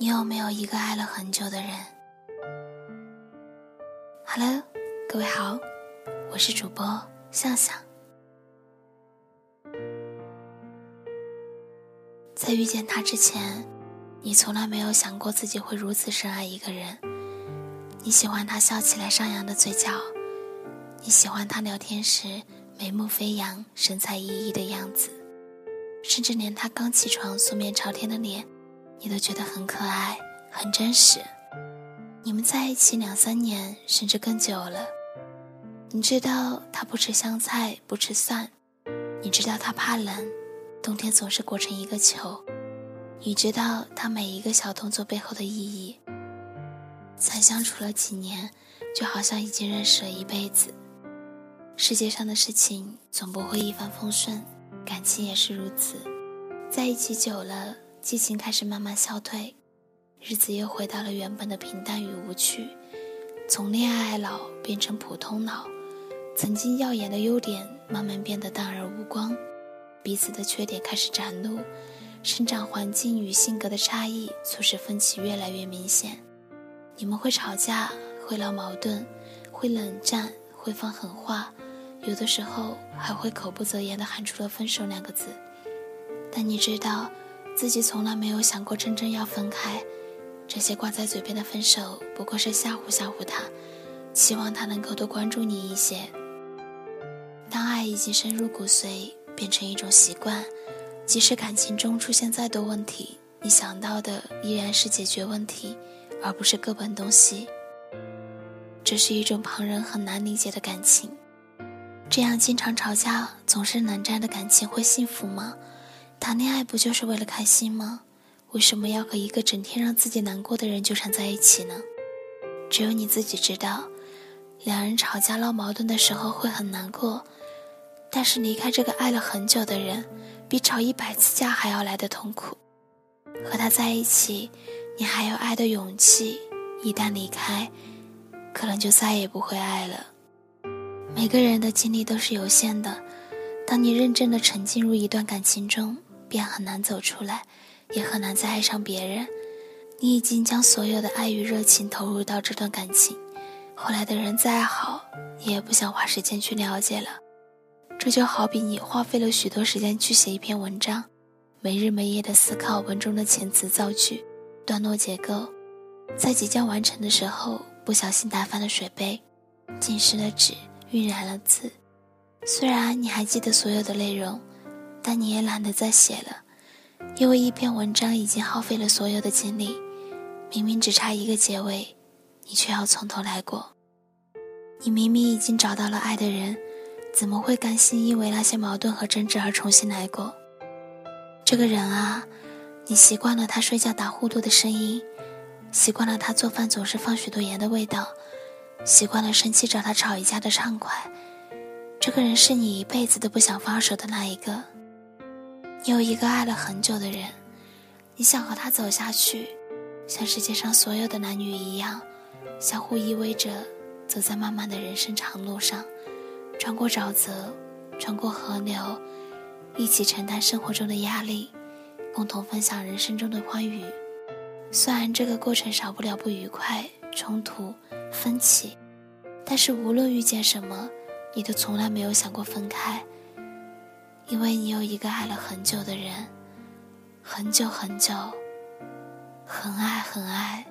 你有没有一个爱了很久的人？Hello，各位好，我是主播向向。在遇见他之前，你从来没有想过自己会如此深爱一个人。你喜欢他笑起来上扬的嘴角，你喜欢他聊天时眉目飞扬、神采奕奕的样子，甚至连他刚起床素面朝天的脸。你都觉得很可爱，很真实。你们在一起两三年，甚至更久了。你知道他不吃香菜，不吃蒜。你知道他怕冷，冬天总是裹成一个球。你知道他每一个小动作背后的意义。才相处了几年，就好像已经认识了一辈子。世界上的事情总不会一帆风顺，感情也是如此。在一起久了。激情开始慢慢消退，日子又回到了原本的平淡与无趣，从恋爱脑变成普通脑，曾经耀眼的优点慢慢变得淡而无光，彼此的缺点开始展露，生长环境与性格的差异促使分歧越来越明显。你们会吵架，会闹矛盾，会冷战，会放狠话，有的时候还会口不择言地喊出了分手两个字。但你知道。自己从来没有想过真正要分开，这些挂在嘴边的分手不过是吓唬吓唬他，希望他能够多关注你一些。当爱已经深入骨髓，变成一种习惯，即使感情中出现再多问题，你想到的依然是解决问题，而不是各奔东西。这是一种旁人很难理解的感情。这样经常吵架、总是冷战的感情会幸福吗？谈恋爱不就是为了开心吗？为什么要和一个整天让自己难过的人纠缠在一起呢？只有你自己知道，两人吵架闹矛盾的时候会很难过，但是离开这个爱了很久的人，比吵一百次架还要来的痛苦。和他在一起，你还有爱的勇气；一旦离开，可能就再也不会爱了。每个人的精力都是有限的，当你认真的沉浸入一段感情中。便很难走出来，也很难再爱上别人。你已经将所有的爱与热情投入到这段感情，后来的人再好，你也不想花时间去了解了。这就好比你花费了许多时间去写一篇文章，没日没夜的思考文中的遣词造句、段落结构，在即将完成的时候，不小心打翻了水杯，浸湿了纸，晕染了字。虽然你还记得所有的内容。但你也懒得再写了，因为一篇文章已经耗费了所有的精力。明明只差一个结尾，你却要从头来过。你明明已经找到了爱的人，怎么会甘心因为那些矛盾和争执而重新来过？这个人啊，你习惯了他睡觉打呼噜的声音，习惯了他做饭总是放许多盐的味道，习惯了生气找他吵一架的畅快。这个人是你一辈子都不想放手的那一个。你有一个爱了很久的人，你想和他走下去，像世界上所有的男女一样，相互依偎着走在漫漫的人生长路上，穿过沼泽，穿过河流，一起承担生活中的压力，共同分享人生中的欢愉。虽然这个过程少不了不愉快、冲突、分歧，但是无论遇见什么，你都从来没有想过分开。因为你有一个爱了很久的人，很久很久，很爱很爱。